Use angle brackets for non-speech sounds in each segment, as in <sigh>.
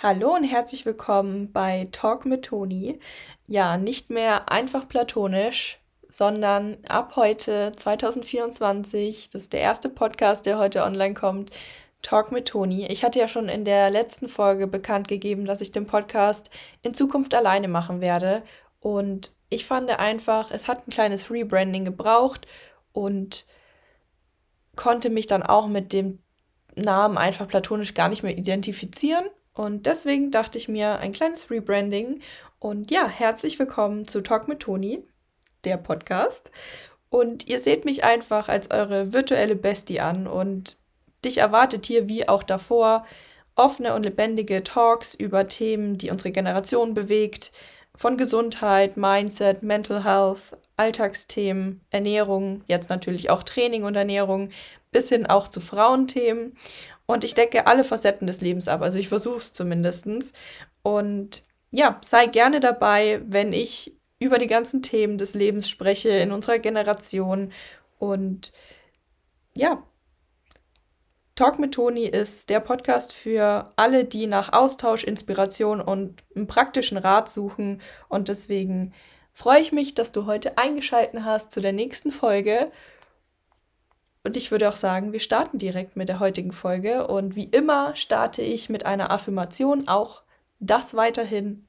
Hallo und herzlich willkommen bei Talk mit Toni. Ja, nicht mehr einfach platonisch, sondern ab heute 2024, das ist der erste Podcast, der heute online kommt, Talk mit Toni. Ich hatte ja schon in der letzten Folge bekannt gegeben, dass ich den Podcast in Zukunft alleine machen werde. Und ich fand einfach, es hat ein kleines Rebranding gebraucht und konnte mich dann auch mit dem Namen einfach platonisch gar nicht mehr identifizieren. Und deswegen dachte ich mir ein kleines Rebranding. Und ja, herzlich willkommen zu Talk mit Toni, der Podcast. Und ihr seht mich einfach als eure virtuelle Bestie an. Und dich erwartet hier wie auch davor offene und lebendige Talks über Themen, die unsere Generation bewegt. Von Gesundheit, Mindset, Mental Health, Alltagsthemen, Ernährung, jetzt natürlich auch Training und Ernährung, bis hin auch zu Frauenthemen. Und ich decke alle Facetten des Lebens ab. Also ich versuche es zumindest. Und ja, sei gerne dabei, wenn ich über die ganzen Themen des Lebens spreche in unserer Generation. Und ja, Talk mit Toni ist der Podcast für alle, die nach Austausch, Inspiration und einem praktischen Rat suchen. Und deswegen freue ich mich, dass du heute eingeschaltet hast zu der nächsten Folge. Und ich würde auch sagen, wir starten direkt mit der heutigen Folge. Und wie immer starte ich mit einer Affirmation, auch das weiterhin.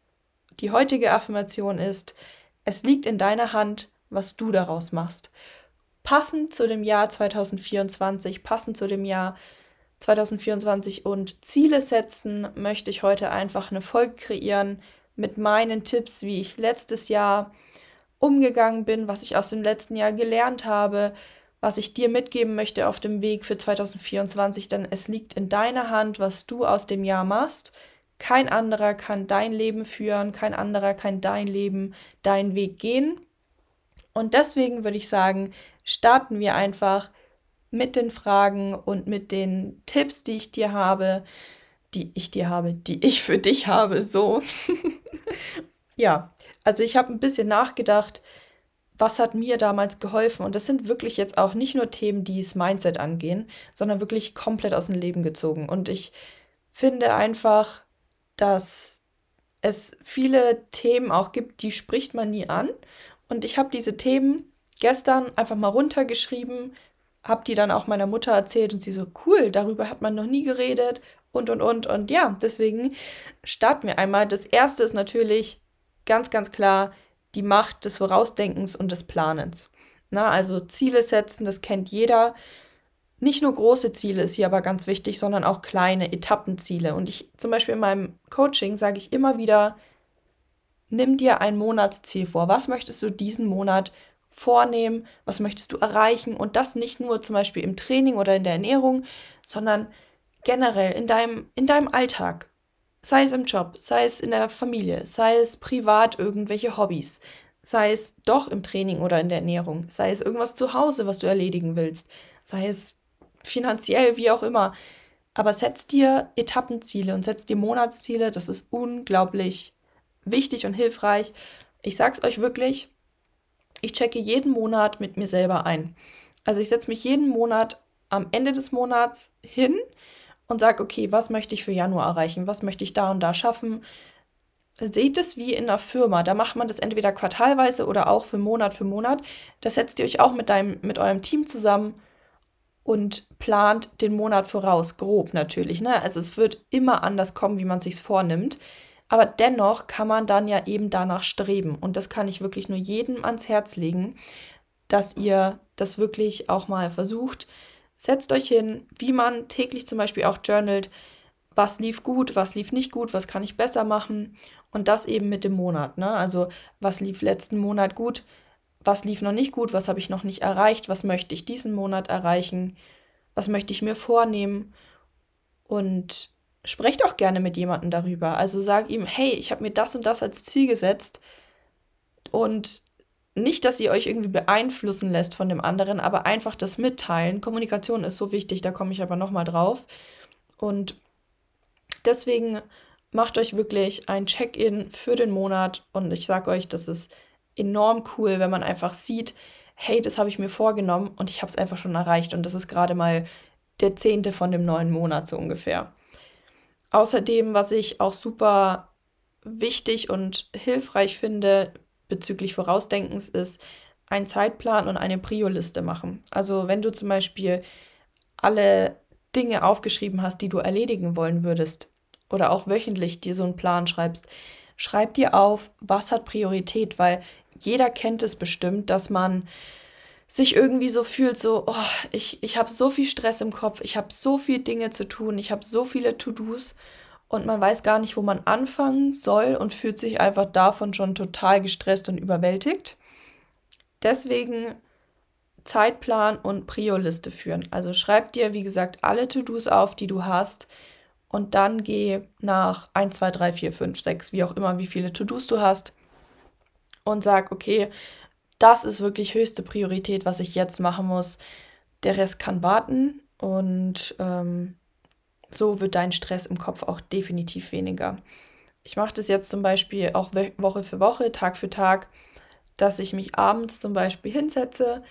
Die heutige Affirmation ist, es liegt in deiner Hand, was du daraus machst. Passend zu dem Jahr 2024, passend zu dem Jahr 2024 und Ziele setzen, möchte ich heute einfach eine Folge kreieren mit meinen Tipps, wie ich letztes Jahr umgegangen bin, was ich aus dem letzten Jahr gelernt habe, was ich dir mitgeben möchte auf dem Weg für 2024, denn es liegt in deiner Hand, was du aus dem Jahr machst. Kein anderer kann dein Leben führen, kein anderer kann dein Leben, deinen Weg gehen. Und deswegen würde ich sagen, starten wir einfach mit den Fragen und mit den Tipps, die ich dir habe, die ich dir habe, die ich für dich habe, so. <laughs> ja, also ich habe ein bisschen nachgedacht, was hat mir damals geholfen? Und das sind wirklich jetzt auch nicht nur Themen, die das Mindset angehen, sondern wirklich komplett aus dem Leben gezogen. Und ich finde einfach, dass es viele Themen auch gibt, die spricht man nie an. Und ich habe diese Themen gestern einfach mal runtergeschrieben, habe die dann auch meiner Mutter erzählt und sie so, cool, darüber hat man noch nie geredet und, und, und. Und ja, deswegen starten wir einmal. Das erste ist natürlich ganz, ganz klar, die Macht des Vorausdenkens und des Planens. Na, also Ziele setzen, das kennt jeder. Nicht nur große Ziele ist hier aber ganz wichtig, sondern auch kleine Etappenziele. Und ich zum Beispiel in meinem Coaching sage ich immer wieder, nimm dir ein Monatsziel vor. Was möchtest du diesen Monat vornehmen? Was möchtest du erreichen? Und das nicht nur zum Beispiel im Training oder in der Ernährung, sondern generell in deinem, in deinem Alltag. Sei es im Job, sei es in der Familie, sei es privat irgendwelche Hobbys, sei es doch im Training oder in der Ernährung, sei es irgendwas zu Hause, was du erledigen willst, sei es finanziell, wie auch immer. Aber setz dir Etappenziele und setz dir Monatsziele, das ist unglaublich wichtig und hilfreich. Ich sag's euch wirklich, ich checke jeden Monat mit mir selber ein. Also ich setze mich jeden Monat am Ende des Monats hin und sage, okay, was möchte ich für Januar erreichen? Was möchte ich da und da schaffen? Seht es wie in einer Firma. Da macht man das entweder quartalweise oder auch für Monat für Monat. Da setzt ihr euch auch mit, deinem, mit eurem Team zusammen und plant den Monat voraus. Grob natürlich. Ne? Also es wird immer anders kommen, wie man sich vornimmt. Aber dennoch kann man dann ja eben danach streben. Und das kann ich wirklich nur jedem ans Herz legen, dass ihr das wirklich auch mal versucht, Setzt euch hin, wie man täglich zum Beispiel auch journalt, was lief gut, was lief nicht gut, was kann ich besser machen und das eben mit dem Monat. Ne? Also was lief letzten Monat gut, was lief noch nicht gut, was habe ich noch nicht erreicht, was möchte ich diesen Monat erreichen, was möchte ich mir vornehmen und sprecht auch gerne mit jemandem darüber. Also sag ihm, hey, ich habe mir das und das als Ziel gesetzt und nicht, dass ihr euch irgendwie beeinflussen lässt von dem anderen, aber einfach das Mitteilen. Kommunikation ist so wichtig, da komme ich aber nochmal drauf. Und deswegen macht euch wirklich ein Check-in für den Monat und ich sage euch, das ist enorm cool, wenn man einfach sieht, hey, das habe ich mir vorgenommen und ich habe es einfach schon erreicht und das ist gerade mal der zehnte von dem neuen Monat so ungefähr. Außerdem, was ich auch super wichtig und hilfreich finde bezüglich Vorausdenkens, ist ein Zeitplan und eine Prio-Liste machen. Also wenn du zum Beispiel alle Dinge aufgeschrieben hast, die du erledigen wollen würdest, oder auch wöchentlich dir so einen Plan schreibst, schreib dir auf, was hat Priorität, weil jeder kennt es bestimmt, dass man sich irgendwie so fühlt, so, oh, ich, ich habe so viel Stress im Kopf, ich habe so viele Dinge zu tun, ich habe so viele To-Dos und man weiß gar nicht, wo man anfangen soll und fühlt sich einfach davon schon total gestresst und überwältigt. Deswegen Zeitplan und Prio-Liste führen. Also schreib dir, wie gesagt, alle To-Dos auf, die du hast und dann geh nach 1, 2, 3, 4, 5, 6, wie auch immer, wie viele To-Dos du hast und sag, okay, das ist wirklich höchste Priorität, was ich jetzt machen muss. Der Rest kann warten und ähm, so wird dein Stress im Kopf auch definitiv weniger. Ich mache das jetzt zum Beispiel auch Woche für Woche, Tag für Tag, dass ich mich abends zum Beispiel hinsetze.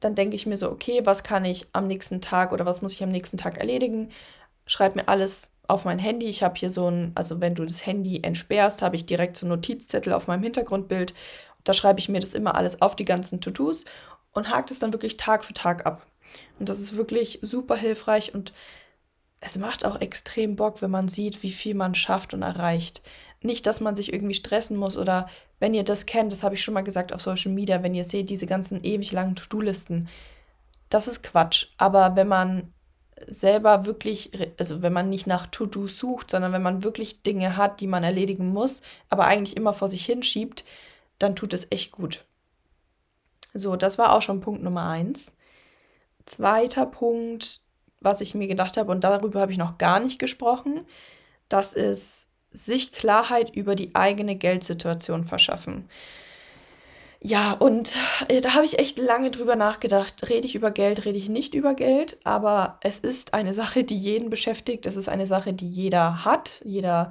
Dann denke ich mir so, okay, was kann ich am nächsten Tag oder was muss ich am nächsten Tag erledigen? Schreib mir alles auf mein Handy. Ich habe hier so ein, also wenn du das Handy entsperrst, habe ich direkt so einen Notizzettel auf meinem Hintergrundbild. Da schreibe ich mir das immer alles auf die ganzen To-Dos und hake das dann wirklich Tag für Tag ab. Und das ist wirklich super hilfreich und es macht auch extrem Bock, wenn man sieht, wie viel man schafft und erreicht. Nicht, dass man sich irgendwie stressen muss oder wenn ihr das kennt, das habe ich schon mal gesagt auf Social Media, wenn ihr seht, diese ganzen ewig langen To-Do-Listen, das ist Quatsch. Aber wenn man selber wirklich, also wenn man nicht nach To-Do sucht, sondern wenn man wirklich Dinge hat, die man erledigen muss, aber eigentlich immer vor sich hinschiebt, dann tut es echt gut. So, das war auch schon Punkt Nummer eins. Zweiter Punkt, was ich mir gedacht habe, und darüber habe ich noch gar nicht gesprochen, das ist sich Klarheit über die eigene Geldsituation verschaffen. Ja, und äh, da habe ich echt lange drüber nachgedacht. Rede ich über Geld, rede ich nicht über Geld, aber es ist eine Sache, die jeden beschäftigt. Es ist eine Sache, die jeder hat, jeder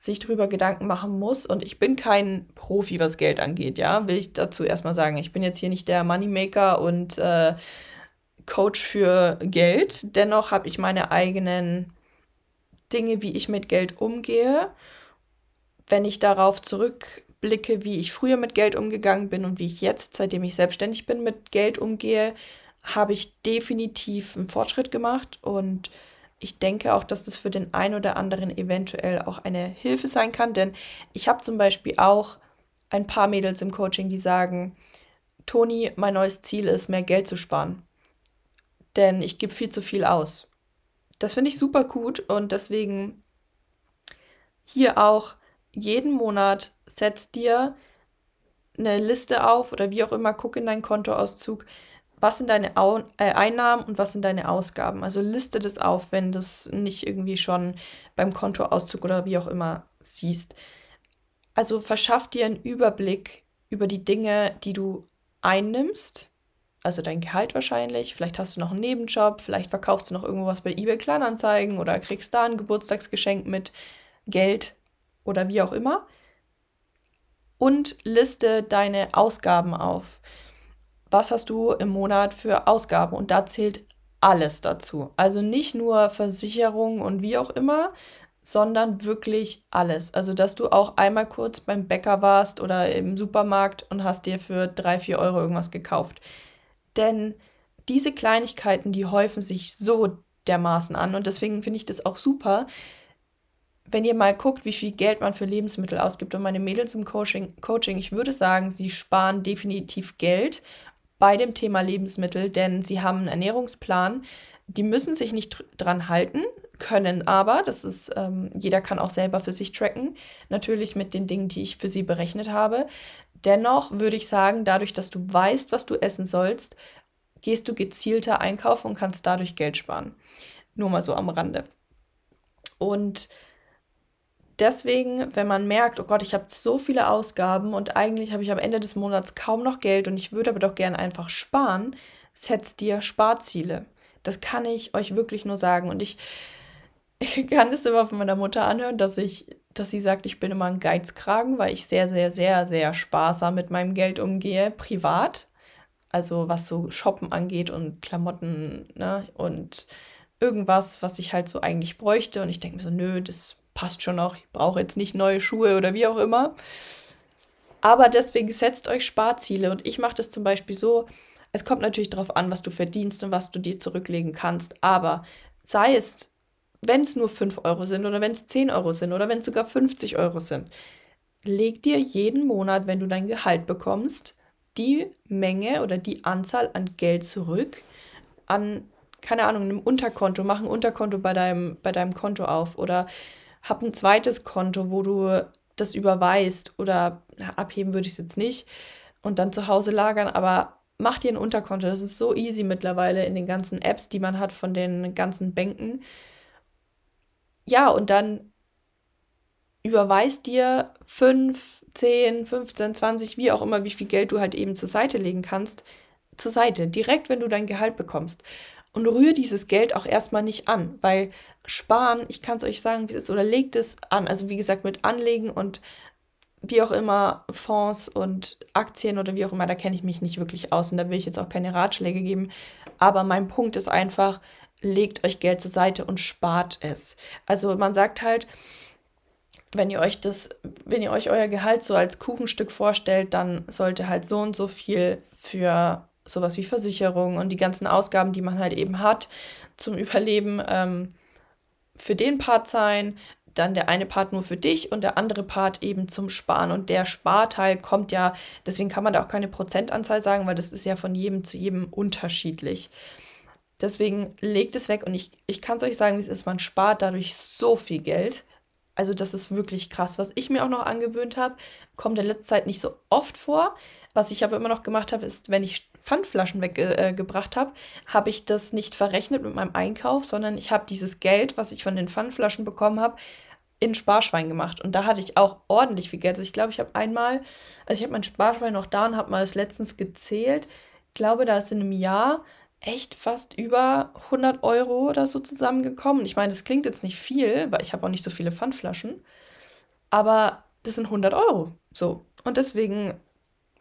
sich drüber Gedanken machen muss. Und ich bin kein Profi, was Geld angeht, ja, will ich dazu erstmal sagen. Ich bin jetzt hier nicht der Moneymaker und äh, Coach für Geld. Dennoch habe ich meine eigenen Dinge, wie ich mit Geld umgehe. Wenn ich darauf zurückblicke, wie ich früher mit Geld umgegangen bin und wie ich jetzt, seitdem ich selbstständig bin, mit Geld umgehe, habe ich definitiv einen Fortschritt gemacht und ich denke auch, dass das für den einen oder anderen eventuell auch eine Hilfe sein kann, denn ich habe zum Beispiel auch ein paar Mädels im Coaching, die sagen, Toni, mein neues Ziel ist, mehr Geld zu sparen denn ich gebe viel zu viel aus. Das finde ich super gut und deswegen hier auch jeden Monat setz dir eine Liste auf oder wie auch immer, guck in deinen Kontoauszug, was sind deine Au äh, Einnahmen und was sind deine Ausgaben. Also liste das auf, wenn du es nicht irgendwie schon beim Kontoauszug oder wie auch immer siehst. Also verschaff dir einen Überblick über die Dinge, die du einnimmst also dein Gehalt wahrscheinlich. Vielleicht hast du noch einen Nebenjob, vielleicht verkaufst du noch irgendwas bei eBay Kleinanzeigen oder kriegst da ein Geburtstagsgeschenk mit Geld oder wie auch immer. Und liste deine Ausgaben auf. Was hast du im Monat für Ausgaben? Und da zählt alles dazu. Also nicht nur Versicherung und wie auch immer, sondern wirklich alles. Also, dass du auch einmal kurz beim Bäcker warst oder im Supermarkt und hast dir für drei, vier Euro irgendwas gekauft. Denn diese Kleinigkeiten, die häufen sich so dermaßen an. Und deswegen finde ich das auch super, wenn ihr mal guckt, wie viel Geld man für Lebensmittel ausgibt. Und meine Mädels im Coaching, Coaching, ich würde sagen, sie sparen definitiv Geld bei dem Thema Lebensmittel, denn sie haben einen Ernährungsplan. Die müssen sich nicht dran halten, können aber, das ist, ähm, jeder kann auch selber für sich tracken, natürlich mit den Dingen, die ich für sie berechnet habe. Dennoch würde ich sagen, dadurch, dass du weißt, was du essen sollst, gehst du gezielter einkaufen und kannst dadurch Geld sparen. Nur mal so am Rande. Und deswegen, wenn man merkt, oh Gott, ich habe so viele Ausgaben und eigentlich habe ich am Ende des Monats kaum noch Geld und ich würde aber doch gerne einfach sparen, setz dir Sparziele. Das kann ich euch wirklich nur sagen. Und ich <laughs> kann es immer von meiner Mutter anhören, dass ich dass sie sagt, ich bin immer ein Geizkragen, weil ich sehr, sehr, sehr, sehr sparsam mit meinem Geld umgehe, privat. Also was so Shoppen angeht und Klamotten ne? und irgendwas, was ich halt so eigentlich bräuchte und ich denke mir so, nö, das passt schon noch, ich brauche jetzt nicht neue Schuhe oder wie auch immer. Aber deswegen setzt euch Sparziele und ich mache das zum Beispiel so, es kommt natürlich darauf an, was du verdienst und was du dir zurücklegen kannst, aber sei es, wenn es nur 5 Euro sind oder wenn es 10 Euro sind oder wenn es sogar 50 Euro sind, leg dir jeden Monat, wenn du dein Gehalt bekommst, die Menge oder die Anzahl an Geld zurück an, keine Ahnung, einem Unterkonto, mach ein Unterkonto bei deinem, bei deinem Konto auf oder hab ein zweites Konto, wo du das überweist oder na, abheben würde ich es jetzt nicht und dann zu Hause lagern, aber mach dir ein Unterkonto. Das ist so easy mittlerweile in den ganzen Apps, die man hat von den ganzen Banken. Ja, und dann überweist dir 5, 10, 15, 20, wie auch immer, wie viel Geld du halt eben zur Seite legen kannst, zur Seite, direkt wenn du dein Gehalt bekommst. Und rühr dieses Geld auch erstmal nicht an, weil sparen, ich kann es euch sagen, wie es ist, oder legt es an. Also wie gesagt, mit Anlegen und wie auch immer Fonds und Aktien oder wie auch immer, da kenne ich mich nicht wirklich aus und da will ich jetzt auch keine Ratschläge geben. Aber mein Punkt ist einfach, legt euch Geld zur Seite und spart es. Also man sagt halt, wenn ihr euch das, wenn ihr euch euer Gehalt so als Kuchenstück vorstellt, dann sollte halt so und so viel für sowas wie Versicherung und die ganzen Ausgaben, die man halt eben hat zum Überleben, ähm, für den Part sein, dann der eine Part nur für dich und der andere Part eben zum Sparen. Und der Sparteil kommt ja, deswegen kann man da auch keine Prozentanzahl sagen, weil das ist ja von jedem zu jedem unterschiedlich. Deswegen legt es weg und ich, ich kann es euch sagen, wie es ist, man spart dadurch so viel Geld. Also das ist wirklich krass. Was ich mir auch noch angewöhnt habe, kommt in letzter Zeit nicht so oft vor. Was ich aber immer noch gemacht habe, ist, wenn ich Pfandflaschen weggebracht äh, habe, habe ich das nicht verrechnet mit meinem Einkauf, sondern ich habe dieses Geld, was ich von den Pfandflaschen bekommen habe, in Sparschwein gemacht. Und da hatte ich auch ordentlich viel Geld. Also ich glaube, ich habe einmal, also ich habe mein Sparschwein noch da und habe mal das letztens gezählt. Ich glaube, da ist in einem Jahr echt fast über 100 Euro oder so zusammengekommen. Ich meine, das klingt jetzt nicht viel, weil ich habe auch nicht so viele Pfandflaschen. Aber das sind 100 Euro. So. Und deswegen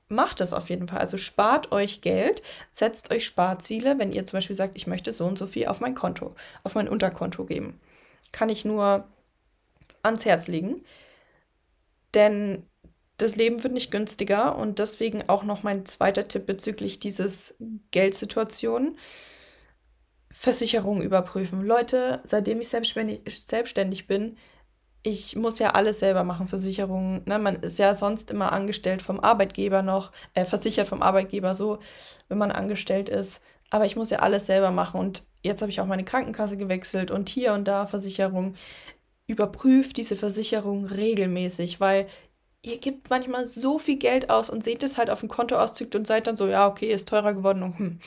macht das auf jeden Fall. Also spart euch Geld, setzt euch Sparziele, wenn ihr zum Beispiel sagt, ich möchte so und so viel auf mein Konto, auf mein Unterkonto geben. Kann ich nur ans Herz legen. Denn das Leben wird nicht günstiger und deswegen auch noch mein zweiter Tipp bezüglich dieses Geldsituation. Versicherung überprüfen. Leute, seitdem ich selbstständig, bin, ich muss ja alles selber machen, Versicherungen. Ne? Man ist ja sonst immer angestellt vom Arbeitgeber noch, äh, versichert vom Arbeitgeber so, wenn man angestellt ist. Aber ich muss ja alles selber machen und jetzt habe ich auch meine Krankenkasse gewechselt und hier und da Versicherung. Überprüft diese Versicherung regelmäßig, weil ihr gebt manchmal so viel Geld aus und seht es halt auf dem Kontoauszug und seid dann so, ja, okay, ist teurer geworden und hm.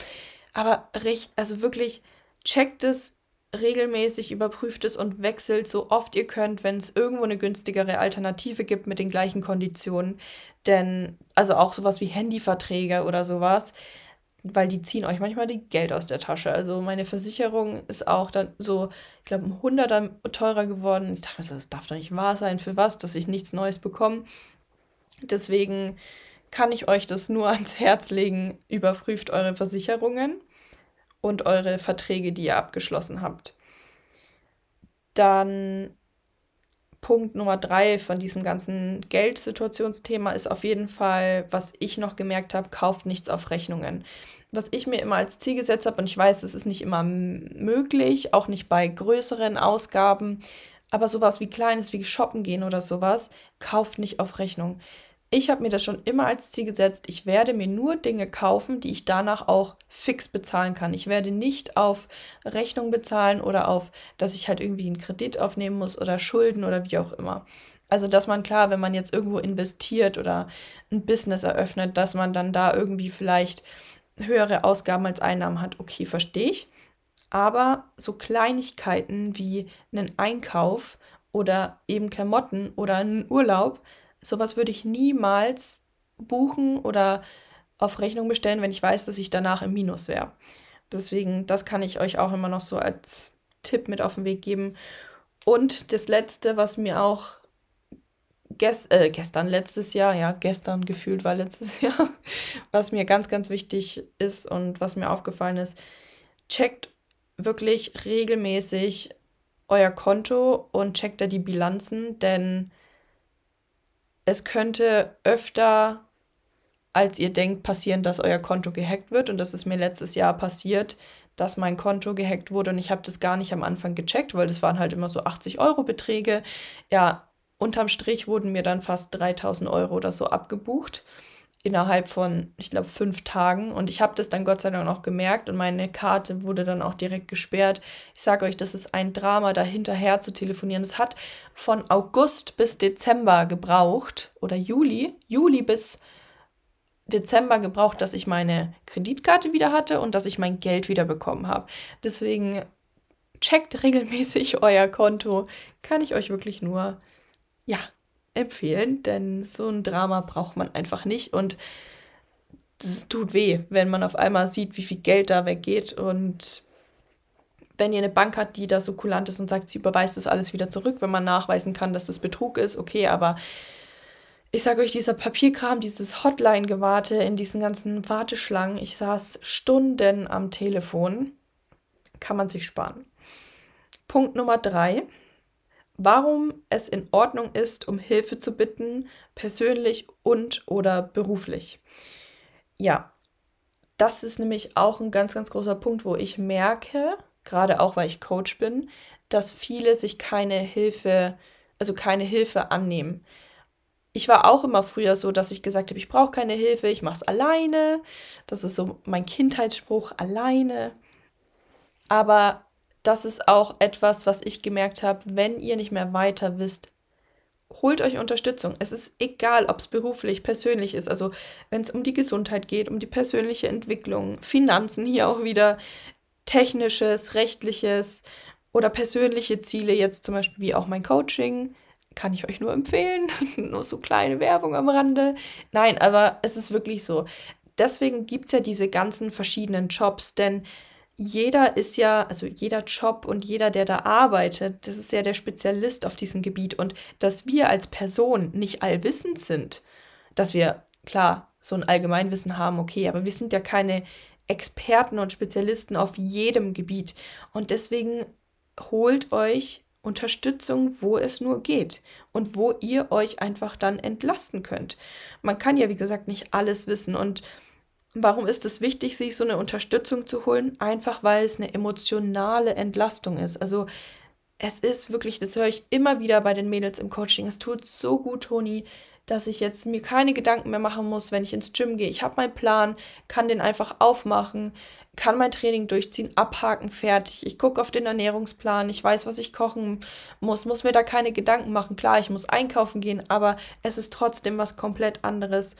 Aber also wirklich checkt es regelmäßig überprüft es und wechselt so oft ihr könnt, wenn es irgendwo eine günstigere Alternative gibt mit den gleichen Konditionen. Denn, also auch sowas wie Handyverträge oder sowas, weil die ziehen euch manchmal die Geld aus der Tasche. Also meine Versicherung ist auch dann so, ich glaube, ein Hunderter teurer geworden. Ich dachte, das darf doch nicht wahr sein. Für was, dass ich nichts Neues bekomme. Deswegen kann ich euch das nur <laughs> ans Herz legen. Überprüft eure Versicherungen und eure Verträge, die ihr abgeschlossen habt. Dann Punkt Nummer drei von diesem ganzen Geldsituationsthema ist auf jeden Fall, was ich noch gemerkt habe, kauft nichts auf Rechnungen. Was ich mir immer als Ziel gesetzt habe, und ich weiß, es ist nicht immer möglich, auch nicht bei größeren Ausgaben, aber sowas wie kleines wie shoppen gehen oder sowas, kauft nicht auf Rechnung ich habe mir das schon immer als Ziel gesetzt, ich werde mir nur Dinge kaufen, die ich danach auch fix bezahlen kann. Ich werde nicht auf Rechnung bezahlen oder auf, dass ich halt irgendwie einen Kredit aufnehmen muss oder Schulden oder wie auch immer. Also, dass man klar, wenn man jetzt irgendwo investiert oder ein Business eröffnet, dass man dann da irgendwie vielleicht höhere Ausgaben als Einnahmen hat, okay, verstehe ich. Aber so Kleinigkeiten wie einen Einkauf oder eben Klamotten oder einen Urlaub, sowas würde ich niemals buchen oder auf Rechnung bestellen, wenn ich weiß, dass ich danach im Minus wäre. Deswegen, das kann ich euch auch immer noch so als Tipp mit auf den Weg geben. Und das letzte, was mir auch gest äh, gestern, letztes Jahr, ja, gestern gefühlt war letztes <laughs> Jahr, was mir ganz, ganz wichtig ist und was mir aufgefallen ist, checkt wirklich regelmäßig euer Konto und checkt da die Bilanzen, denn es könnte öfter, als ihr denkt, passieren, dass euer Konto gehackt wird. Und das ist mir letztes Jahr passiert, dass mein Konto gehackt wurde und ich habe das gar nicht am Anfang gecheckt, weil das waren halt immer so 80 Euro Beträge. Ja, unterm Strich wurden mir dann fast 3000 Euro oder so abgebucht innerhalb von, ich glaube, fünf Tagen. Und ich habe das dann Gott sei Dank auch gemerkt und meine Karte wurde dann auch direkt gesperrt. Ich sage euch, das ist ein Drama, da hinterher zu telefonieren. Es hat von August bis Dezember gebraucht oder Juli, Juli bis Dezember gebraucht, dass ich meine Kreditkarte wieder hatte und dass ich mein Geld wieder bekommen habe. Deswegen checkt regelmäßig <laughs> euer Konto. Kann ich euch wirklich nur, ja, empfehlen, denn so ein Drama braucht man einfach nicht und es tut weh, wenn man auf einmal sieht, wie viel Geld da weggeht und wenn ihr eine Bank habt, die da so kulant ist und sagt, sie überweist das alles wieder zurück, wenn man nachweisen kann, dass das Betrug ist, okay, aber ich sage euch, dieser Papierkram, dieses Hotline-Gewarte in diesen ganzen Warteschlangen, ich saß Stunden am Telefon, kann man sich sparen. Punkt Nummer drei warum es in Ordnung ist, um Hilfe zu bitten, persönlich und oder beruflich. Ja, das ist nämlich auch ein ganz, ganz großer Punkt, wo ich merke, gerade auch weil ich Coach bin, dass viele sich keine Hilfe, also keine Hilfe annehmen. Ich war auch immer früher so, dass ich gesagt habe, ich brauche keine Hilfe, ich mache es alleine. Das ist so mein Kindheitsspruch, alleine. Aber das ist auch etwas, was ich gemerkt habe, wenn ihr nicht mehr weiter wisst, holt euch Unterstützung. Es ist egal, ob es beruflich, persönlich ist. Also wenn es um die Gesundheit geht, um die persönliche Entwicklung, Finanzen hier auch wieder, technisches, rechtliches oder persönliche Ziele, jetzt zum Beispiel wie auch mein Coaching, kann ich euch nur empfehlen. <laughs> nur so kleine Werbung am Rande. Nein, aber es ist wirklich so. Deswegen gibt es ja diese ganzen verschiedenen Jobs, denn jeder ist ja, also jeder Job und jeder, der da arbeitet, das ist ja der Spezialist auf diesem Gebiet. Und dass wir als Person nicht allwissend sind, dass wir, klar, so ein Allgemeinwissen haben, okay, aber wir sind ja keine Experten und Spezialisten auf jedem Gebiet. Und deswegen holt euch Unterstützung, wo es nur geht und wo ihr euch einfach dann entlasten könnt. Man kann ja, wie gesagt, nicht alles wissen und Warum ist es wichtig, sich so eine Unterstützung zu holen? Einfach weil es eine emotionale Entlastung ist. Also es ist wirklich, das höre ich immer wieder bei den Mädels im Coaching. Es tut so gut, Toni, dass ich jetzt mir keine Gedanken mehr machen muss, wenn ich ins Gym gehe. Ich habe meinen Plan, kann den einfach aufmachen, kann mein Training durchziehen, abhaken, fertig. Ich gucke auf den Ernährungsplan, ich weiß, was ich kochen muss, muss mir da keine Gedanken machen. Klar, ich muss einkaufen gehen, aber es ist trotzdem was komplett anderes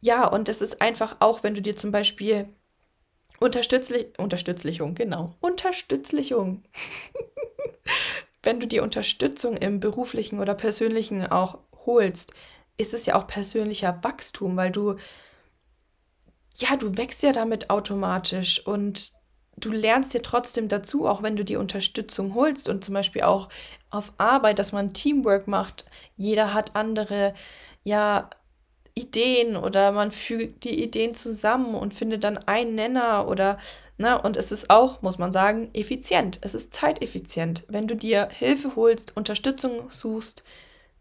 ja, und es ist einfach auch, wenn du dir zum Beispiel Unterstützlich, Unterstützlichung, genau, Unterstützlichung. <laughs> wenn du dir Unterstützung im beruflichen oder persönlichen auch holst, ist es ja auch persönlicher Wachstum, weil du, ja, du wächst ja damit automatisch und du lernst dir trotzdem dazu, auch wenn du die Unterstützung holst und zum Beispiel auch auf Arbeit, dass man Teamwork macht. Jeder hat andere, ja, Ideen oder man fügt die Ideen zusammen und findet dann einen Nenner oder, na, ne, und es ist auch, muss man sagen, effizient. Es ist zeiteffizient. Wenn du dir Hilfe holst, Unterstützung suchst,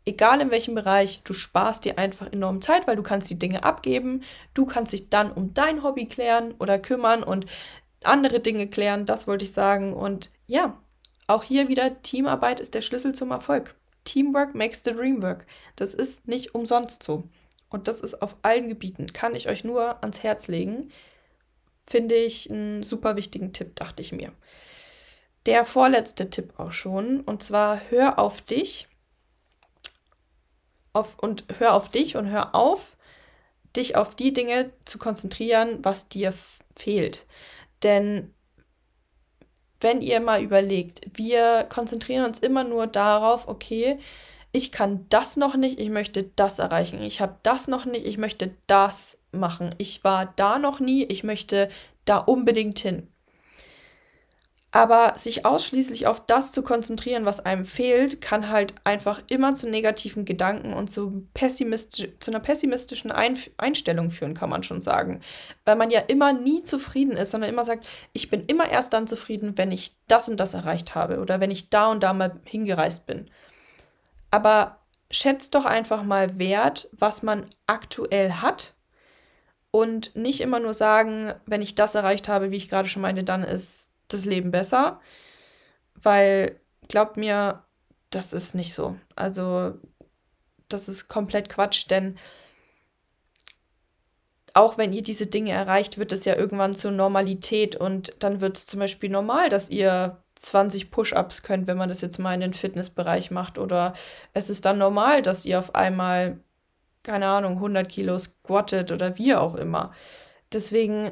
egal in welchem Bereich, du sparst dir einfach enorm Zeit, weil du kannst die Dinge abgeben, du kannst dich dann um dein Hobby klären oder kümmern und andere Dinge klären, das wollte ich sagen. Und ja, auch hier wieder, Teamarbeit ist der Schlüssel zum Erfolg. Teamwork makes the dream work. Das ist nicht umsonst so. Und das ist auf allen Gebieten. Kann ich euch nur ans Herz legen. Finde ich einen super wichtigen Tipp, dachte ich mir. Der vorletzte Tipp auch schon. Und zwar hör auf dich. Auf, und hör auf dich und hör auf, dich auf die Dinge zu konzentrieren, was dir fehlt. Denn wenn ihr mal überlegt, wir konzentrieren uns immer nur darauf, okay, ich kann das noch nicht, ich möchte das erreichen. Ich habe das noch nicht, ich möchte das machen. Ich war da noch nie, ich möchte da unbedingt hin. Aber sich ausschließlich auf das zu konzentrieren, was einem fehlt, kann halt einfach immer zu negativen Gedanken und zu, pessimistisch, zu einer pessimistischen Ein Einstellung führen, kann man schon sagen. Weil man ja immer nie zufrieden ist, sondern immer sagt, ich bin immer erst dann zufrieden, wenn ich das und das erreicht habe oder wenn ich da und da mal hingereist bin. Aber schätzt doch einfach mal wert, was man aktuell hat und nicht immer nur sagen, wenn ich das erreicht habe, wie ich gerade schon meinte, dann ist das Leben besser, weil glaubt mir, das ist nicht so. Also das ist komplett Quatsch, denn auch wenn ihr diese Dinge erreicht, wird es ja irgendwann zur Normalität und dann wird es zum Beispiel normal, dass ihr 20 Push-ups könnt, wenn man das jetzt mal in den Fitnessbereich macht oder es ist dann normal, dass ihr auf einmal, keine Ahnung, 100 Kilo squattet oder wie auch immer. Deswegen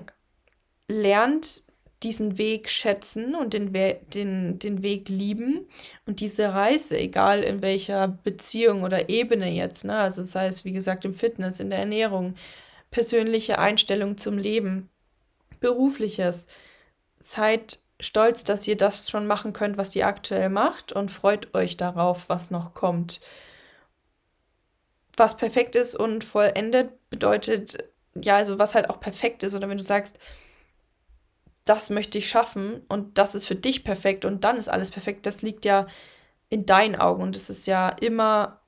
lernt diesen Weg schätzen und den, We den, den Weg lieben und diese Reise, egal in welcher Beziehung oder Ebene jetzt, ne? also sei es wie gesagt im Fitness, in der Ernährung, persönliche Einstellung zum Leben, berufliches, seid stolz, dass ihr das schon machen könnt, was ihr aktuell macht und freut euch darauf, was noch kommt. Was perfekt ist und vollendet bedeutet, ja, also was halt auch perfekt ist oder wenn du sagst, das möchte ich schaffen und das ist für dich perfekt und dann ist alles perfekt. Das liegt ja in deinen Augen und es ist ja immer,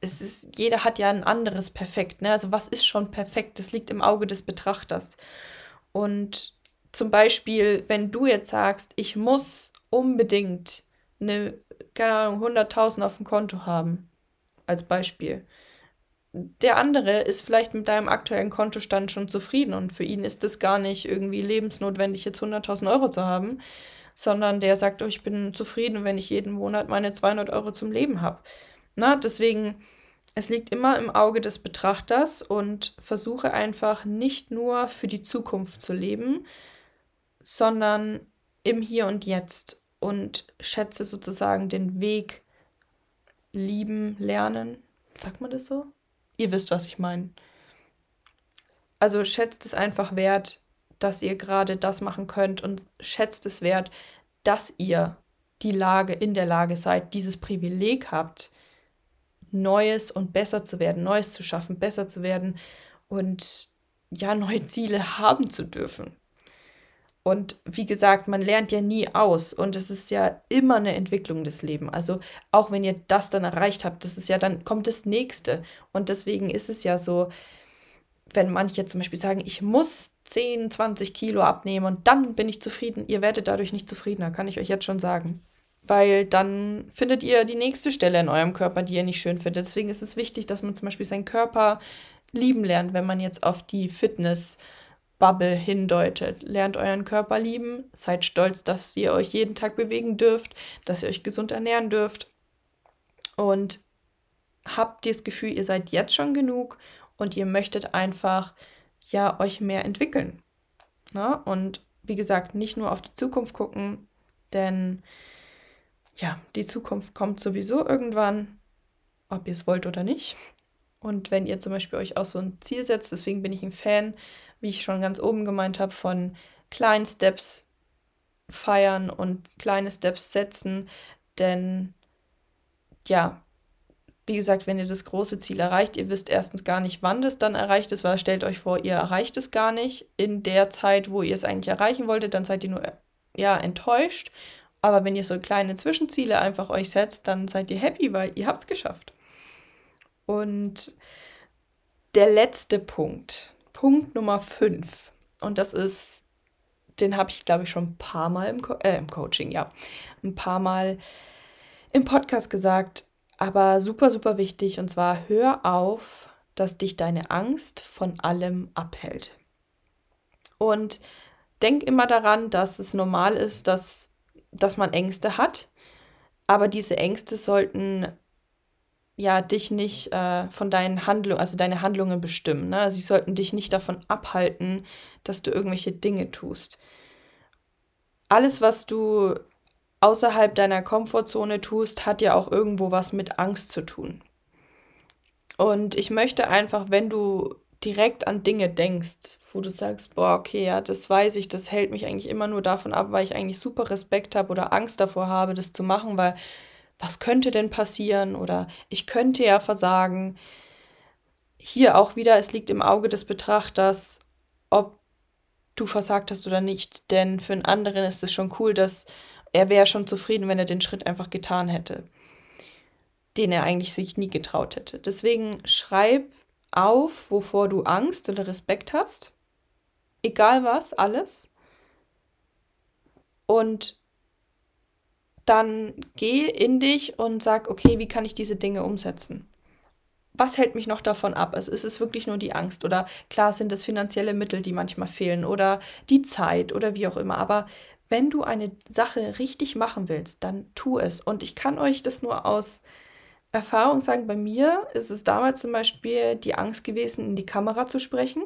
es ist, jeder hat ja ein anderes Perfekt. Ne? Also was ist schon perfekt? Das liegt im Auge des Betrachters. Und zum Beispiel, wenn du jetzt sagst, ich muss unbedingt eine, keine Ahnung, 100.000 auf dem Konto haben, als Beispiel, der andere ist vielleicht mit deinem aktuellen Kontostand schon zufrieden und für ihn ist es gar nicht irgendwie lebensnotwendig, jetzt 100.000 Euro zu haben, sondern der sagt, oh, ich bin zufrieden, wenn ich jeden Monat meine 200 Euro zum Leben habe. Na, deswegen, es liegt immer im Auge des Betrachters und versuche einfach nicht nur für die Zukunft zu leben, sondern im Hier und Jetzt und schätze sozusagen den Weg lieben, lernen. Sagt man das so? Ihr wisst, was ich meine. Also schätzt es einfach wert, dass ihr gerade das machen könnt und schätzt es wert, dass ihr die Lage in der Lage seid, dieses Privileg habt, Neues und besser zu werden, Neues zu schaffen, besser zu werden und ja, neue Ziele haben zu dürfen. Und wie gesagt, man lernt ja nie aus und es ist ja immer eine Entwicklung des Lebens. Also auch wenn ihr das dann erreicht habt, das ist ja dann kommt das nächste. Und deswegen ist es ja so, wenn manche zum Beispiel sagen, ich muss 10, 20 Kilo abnehmen und dann bin ich zufrieden, ihr werdet dadurch nicht zufriedener, kann ich euch jetzt schon sagen. Weil dann findet ihr die nächste Stelle in eurem Körper, die ihr nicht schön findet. Deswegen ist es wichtig, dass man zum Beispiel seinen Körper lieben lernt, wenn man jetzt auf die Fitness Bubble hindeutet. Lernt euren Körper lieben, seid stolz, dass ihr euch jeden Tag bewegen dürft, dass ihr euch gesund ernähren dürft und habt das Gefühl, ihr seid jetzt schon genug und ihr möchtet einfach ja euch mehr entwickeln. Na? Und wie gesagt, nicht nur auf die Zukunft gucken, denn ja, die Zukunft kommt sowieso irgendwann, ob ihr es wollt oder nicht. Und wenn ihr zum Beispiel euch auch so ein Ziel setzt, deswegen bin ich ein Fan wie ich schon ganz oben gemeint habe, von kleinen Steps feiern und kleine Steps setzen. Denn ja, wie gesagt, wenn ihr das große Ziel erreicht, ihr wisst erstens gar nicht, wann das dann erreicht ist, weil stellt euch vor, ihr erreicht es gar nicht in der Zeit, wo ihr es eigentlich erreichen wolltet, dann seid ihr nur ja enttäuscht. Aber wenn ihr so kleine Zwischenziele einfach euch setzt, dann seid ihr happy, weil ihr habt es geschafft. Und der letzte Punkt, Punkt Nummer 5. Und das ist, den habe ich, glaube ich, schon ein paar Mal im, Co äh, im Coaching, ja, ein paar Mal im Podcast gesagt, aber super, super wichtig. Und zwar hör auf, dass dich deine Angst von allem abhält. Und denk immer daran, dass es normal ist, dass, dass man Ängste hat. Aber diese Ängste sollten ja dich nicht äh, von deinen Handlungen, also deine Handlungen bestimmen. Ne? Also sie sollten dich nicht davon abhalten, dass du irgendwelche Dinge tust. Alles, was du außerhalb deiner Komfortzone tust, hat ja auch irgendwo was mit Angst zu tun. Und ich möchte einfach, wenn du direkt an Dinge denkst, wo du sagst, boah, okay, ja, das weiß ich, das hält mich eigentlich immer nur davon ab, weil ich eigentlich super Respekt habe oder Angst davor habe, das zu machen, weil was könnte denn passieren oder ich könnte ja versagen. Hier auch wieder, es liegt im Auge des Betrachters, ob du versagt hast oder nicht, denn für einen anderen ist es schon cool, dass er wäre schon zufrieden, wenn er den Schritt einfach getan hätte, den er eigentlich sich nie getraut hätte. Deswegen schreib auf, wovor du Angst oder Respekt hast. Egal was, alles. Und dann geh in dich und sag, okay, wie kann ich diese Dinge umsetzen? Was hält mich noch davon ab? Also ist es wirklich nur die Angst oder klar sind es finanzielle Mittel, die manchmal fehlen oder die Zeit oder wie auch immer. Aber wenn du eine Sache richtig machen willst, dann tu es. Und ich kann euch das nur aus Erfahrung sagen, bei mir ist es damals zum Beispiel die Angst gewesen, in die Kamera zu sprechen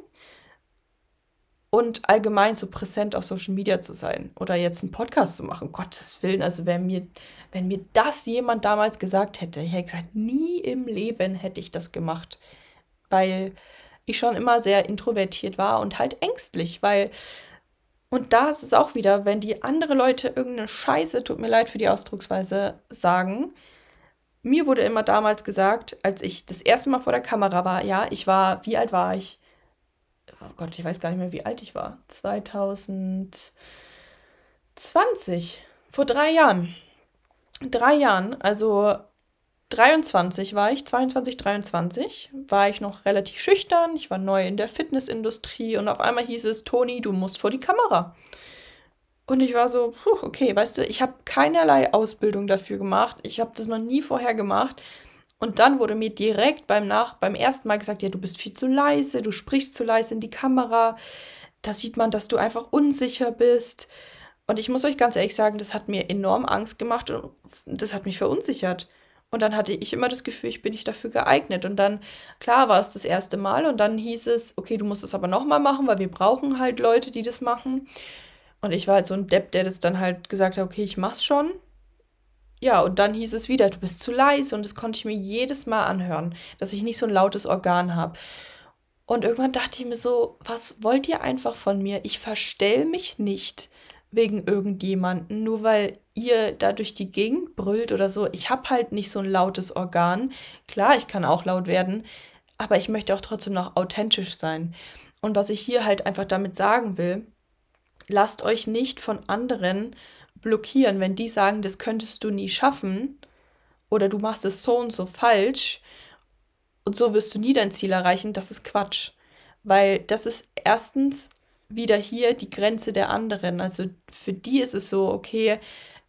und allgemein so präsent auf Social Media zu sein oder jetzt einen Podcast zu machen. Gottes Willen, also wenn mir, wenn mir das jemand damals gesagt hätte, ich hätte gesagt, nie im Leben hätte ich das gemacht, weil ich schon immer sehr introvertiert war und halt ängstlich, weil und da ist es auch wieder, wenn die andere Leute irgendeine Scheiße, tut mir leid für die Ausdrucksweise, sagen, mir wurde immer damals gesagt, als ich das erste Mal vor der Kamera war, ja, ich war, wie alt war ich? Oh Gott, ich weiß gar nicht mehr, wie alt ich war. 2020. Vor drei Jahren. Drei Jahren, also 23 war ich, 22, 23, war ich noch relativ schüchtern. Ich war neu in der Fitnessindustrie und auf einmal hieß es, Toni, du musst vor die Kamera. Und ich war so, okay, weißt du, ich habe keinerlei Ausbildung dafür gemacht. Ich habe das noch nie vorher gemacht. Und dann wurde mir direkt beim Nach beim ersten Mal gesagt, ja, du bist viel zu leise, du sprichst zu leise in die Kamera. Da sieht man, dass du einfach unsicher bist. Und ich muss euch ganz ehrlich sagen, das hat mir enorm Angst gemacht und das hat mich verunsichert. Und dann hatte ich immer das Gefühl, ich bin nicht dafür geeignet. Und dann, klar, war es das erste Mal und dann hieß es, okay, du musst es aber nochmal machen, weil wir brauchen halt Leute, die das machen. Und ich war halt so ein Depp, der das dann halt gesagt hat, okay, ich mach's schon. Ja, und dann hieß es wieder, du bist zu leise und das konnte ich mir jedes Mal anhören, dass ich nicht so ein lautes Organ habe. Und irgendwann dachte ich mir so, was wollt ihr einfach von mir? Ich verstell mich nicht wegen irgendjemanden, nur weil ihr da durch die Gegend brüllt oder so. Ich habe halt nicht so ein lautes Organ. Klar, ich kann auch laut werden, aber ich möchte auch trotzdem noch authentisch sein. Und was ich hier halt einfach damit sagen will, lasst euch nicht von anderen blockieren, wenn die sagen, das könntest du nie schaffen oder du machst es so und so falsch und so wirst du nie dein Ziel erreichen, das ist Quatsch. Weil das ist erstens wieder hier die Grenze der anderen. Also für die ist es so, okay,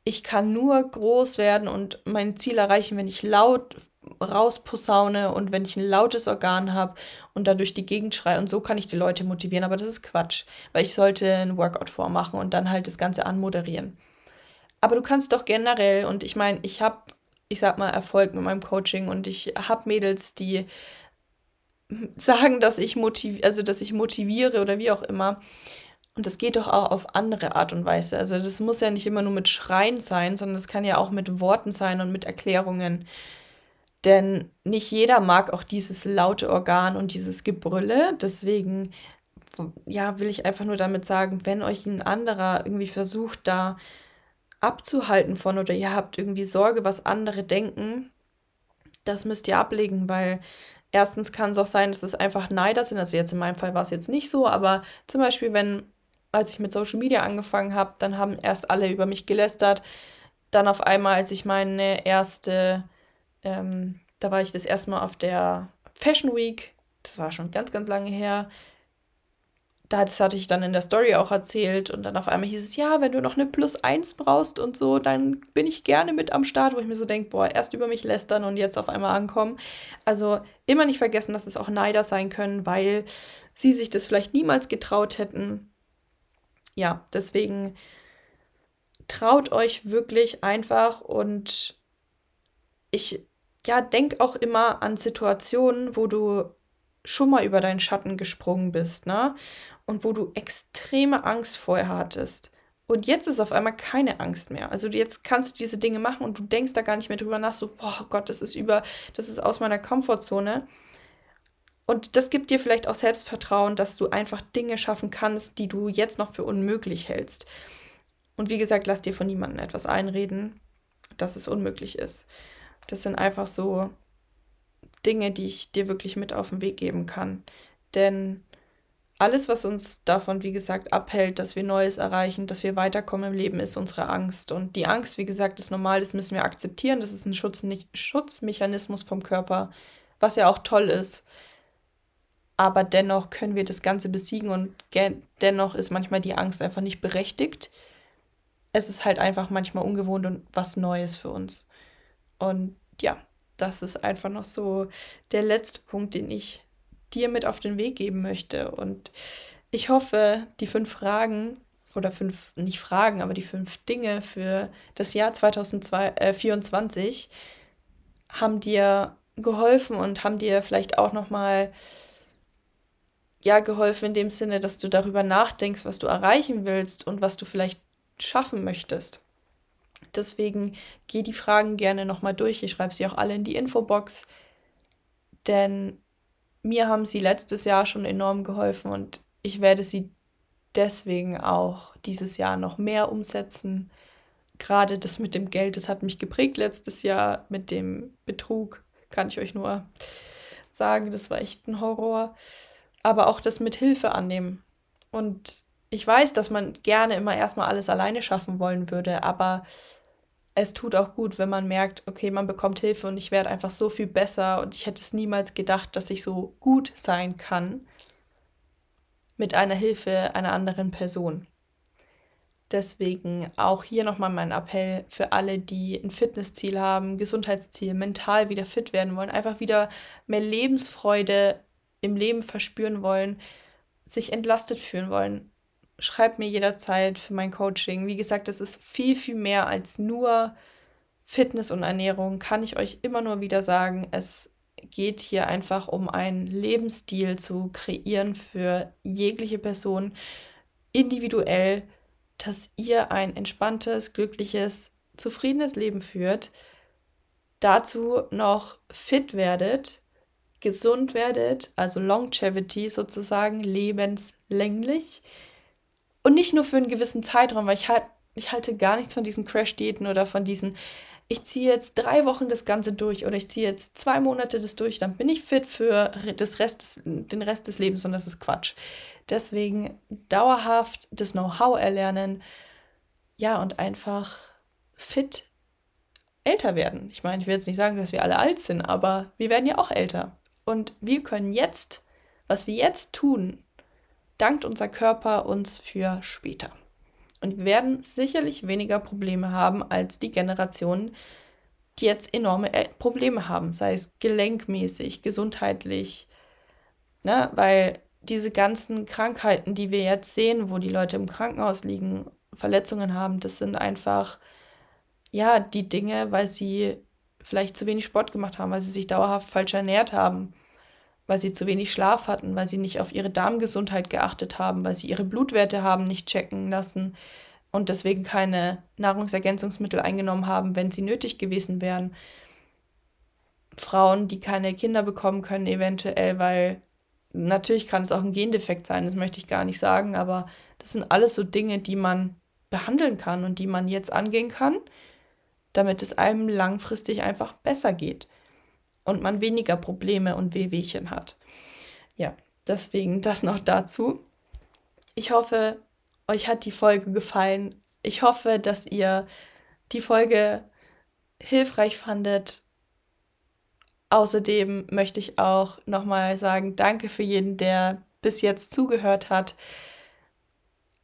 ich kann nur groß werden und mein Ziel erreichen, wenn ich laut rausposaune und wenn ich ein lautes Organ habe und da durch die Gegend schreie und so kann ich die Leute motivieren, aber das ist Quatsch, weil ich sollte ein Workout vormachen und dann halt das Ganze anmoderieren. Aber du kannst doch generell und ich meine, ich habe, ich sag mal, Erfolg mit meinem Coaching und ich habe Mädels, die <laughs> sagen, dass ich motiviere, also dass ich motiviere oder wie auch immer. Und das geht doch auch auf andere Art und Weise. Also das muss ja nicht immer nur mit Schreien sein, sondern das kann ja auch mit Worten sein und mit Erklärungen. Denn nicht jeder mag auch dieses laute Organ und dieses Gebrülle. Deswegen, ja, will ich einfach nur damit sagen, wenn euch ein anderer irgendwie versucht, da abzuhalten von oder ihr habt irgendwie Sorge, was andere denken, das müsst ihr ablegen, weil erstens kann es auch sein, dass es einfach Neider sind. Also jetzt in meinem Fall war es jetzt nicht so, aber zum Beispiel, wenn, als ich mit Social Media angefangen habe, dann haben erst alle über mich gelästert. Dann auf einmal, als ich meine erste ähm, da war ich das erste Mal auf der Fashion Week. Das war schon ganz, ganz lange her. Das hatte ich dann in der Story auch erzählt. Und dann auf einmal hieß es, ja, wenn du noch eine Plus 1 brauchst und so, dann bin ich gerne mit am Start, wo ich mir so denke, boah, erst über mich lästern und jetzt auf einmal ankommen. Also immer nicht vergessen, dass es auch Neider sein können, weil sie sich das vielleicht niemals getraut hätten. Ja, deswegen traut euch wirklich einfach und ich ja, denk auch immer an Situationen, wo du schon mal über deinen Schatten gesprungen bist, ne? Und wo du extreme Angst vorher hattest. Und jetzt ist auf einmal keine Angst mehr. Also jetzt kannst du diese Dinge machen und du denkst da gar nicht mehr drüber nach, so, boah Gott, das ist über, das ist aus meiner Komfortzone. Und das gibt dir vielleicht auch Selbstvertrauen, dass du einfach Dinge schaffen kannst, die du jetzt noch für unmöglich hältst. Und wie gesagt, lass dir von niemandem etwas einreden, dass es unmöglich ist. Das sind einfach so Dinge, die ich dir wirklich mit auf den Weg geben kann. Denn alles, was uns davon, wie gesagt, abhält, dass wir Neues erreichen, dass wir weiterkommen im Leben, ist unsere Angst. Und die Angst, wie gesagt, ist normal, das müssen wir akzeptieren. Das ist ein Schutz, Schutzmechanismus vom Körper, was ja auch toll ist. Aber dennoch können wir das Ganze besiegen und dennoch ist manchmal die Angst einfach nicht berechtigt. Es ist halt einfach manchmal ungewohnt und was Neues für uns. Und ja, das ist einfach noch so der letzte Punkt, den ich dir mit auf den Weg geben möchte. Und ich hoffe, die fünf Fragen oder fünf, nicht Fragen, aber die fünf Dinge für das Jahr 2024 äh, haben dir geholfen und haben dir vielleicht auch nochmal ja geholfen in dem Sinne, dass du darüber nachdenkst, was du erreichen willst und was du vielleicht schaffen möchtest. Deswegen geh die Fragen gerne nochmal durch. Ich schreibe sie auch alle in die Infobox. Denn mir haben sie letztes Jahr schon enorm geholfen und ich werde sie deswegen auch dieses Jahr noch mehr umsetzen. Gerade das mit dem Geld, das hat mich geprägt letztes Jahr mit dem Betrug, kann ich euch nur sagen, das war echt ein Horror. Aber auch das mit Hilfe annehmen. Und ich weiß, dass man gerne immer erstmal alles alleine schaffen wollen würde, aber es tut auch gut, wenn man merkt, okay, man bekommt Hilfe und ich werde einfach so viel besser und ich hätte es niemals gedacht, dass ich so gut sein kann mit einer Hilfe einer anderen Person. Deswegen auch hier nochmal mein Appell für alle, die ein Fitnessziel haben, Gesundheitsziel, mental wieder fit werden wollen, einfach wieder mehr Lebensfreude im Leben verspüren wollen, sich entlastet fühlen wollen schreibt mir jederzeit für mein Coaching. Wie gesagt, es ist viel, viel mehr als nur Fitness und Ernährung, kann ich euch immer nur wieder sagen. Es geht hier einfach um einen Lebensstil zu kreieren für jegliche Person, individuell, dass ihr ein entspanntes, glückliches, zufriedenes Leben führt, dazu noch fit werdet, gesund werdet, also Longevity sozusagen, lebenslänglich und nicht nur für einen gewissen Zeitraum, weil ich, halt, ich halte gar nichts von diesen Crash-Diäten oder von diesen, ich ziehe jetzt drei Wochen das Ganze durch oder ich ziehe jetzt zwei Monate das durch, dann bin ich fit für das Rest des, den Rest des Lebens und das ist Quatsch. Deswegen dauerhaft das Know-how erlernen, ja, und einfach fit älter werden. Ich meine, ich will jetzt nicht sagen, dass wir alle alt sind, aber wir werden ja auch älter. Und wir können jetzt, was wir jetzt tun, dankt unser Körper uns für später. Und wir werden sicherlich weniger Probleme haben als die Generationen, die jetzt enorme äh, Probleme haben, sei es gelenkmäßig, gesundheitlich, ne? weil diese ganzen Krankheiten, die wir jetzt sehen, wo die Leute im Krankenhaus liegen, Verletzungen haben, das sind einfach, ja, die Dinge, weil sie vielleicht zu wenig Sport gemacht haben, weil sie sich dauerhaft falsch ernährt haben, weil sie zu wenig Schlaf hatten, weil sie nicht auf ihre Darmgesundheit geachtet haben, weil sie ihre Blutwerte haben nicht checken lassen und deswegen keine Nahrungsergänzungsmittel eingenommen haben, wenn sie nötig gewesen wären. Frauen, die keine Kinder bekommen können, eventuell, weil natürlich kann es auch ein Gendefekt sein, das möchte ich gar nicht sagen, aber das sind alles so Dinge, die man behandeln kann und die man jetzt angehen kann, damit es einem langfristig einfach besser geht und man weniger Probleme und Wehwehchen hat. Ja, deswegen das noch dazu. Ich hoffe, euch hat die Folge gefallen. Ich hoffe, dass ihr die Folge hilfreich fandet. Außerdem möchte ich auch nochmal sagen, danke für jeden, der bis jetzt zugehört hat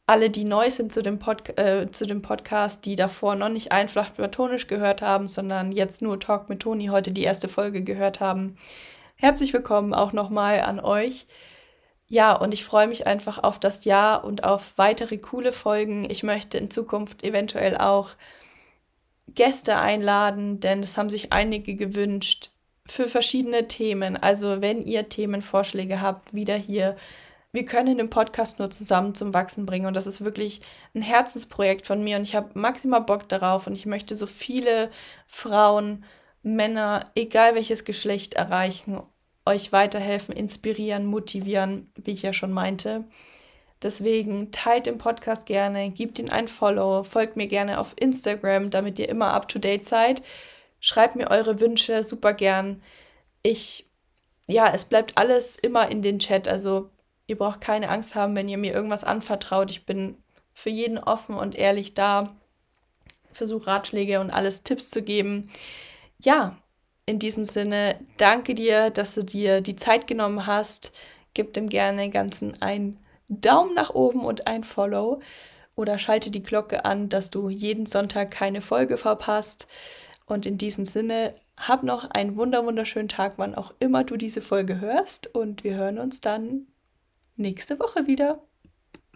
alle, die neu sind zu dem, Pod äh, zu dem Podcast, die davor noch nicht einfach platonisch gehört haben, sondern jetzt nur Talk mit Toni heute die erste Folge gehört haben. Herzlich willkommen auch nochmal an euch. Ja, und ich freue mich einfach auf das Jahr und auf weitere coole Folgen. Ich möchte in Zukunft eventuell auch Gäste einladen, denn es haben sich einige gewünscht für verschiedene Themen. Also wenn ihr Themenvorschläge habt, wieder hier wir können den Podcast nur zusammen zum Wachsen bringen. Und das ist wirklich ein Herzensprojekt von mir. Und ich habe maximal Bock darauf. Und ich möchte so viele Frauen, Männer, egal welches Geschlecht erreichen. euch weiterhelfen, inspirieren, motivieren, wie ich ja schon meinte. Deswegen teilt den Podcast gerne, gebt ihn ein Follow, folgt mir gerne auf Instagram, damit ihr immer up to date seid. Schreibt mir eure Wünsche super gern. Ich, ja, es bleibt alles immer in den Chat. Also ihr braucht keine Angst haben, wenn ihr mir irgendwas anvertraut. Ich bin für jeden offen und ehrlich da. Versuche Ratschläge und alles Tipps zu geben. Ja, in diesem Sinne, danke dir, dass du dir die Zeit genommen hast. Gib dem gerne ganzen ein Daumen nach oben und ein Follow oder schalte die Glocke an, dass du jeden Sonntag keine Folge verpasst. Und in diesem Sinne, hab noch einen wunder wunderschönen Tag, wann auch immer du diese Folge hörst. Und wir hören uns dann nächste Woche wieder.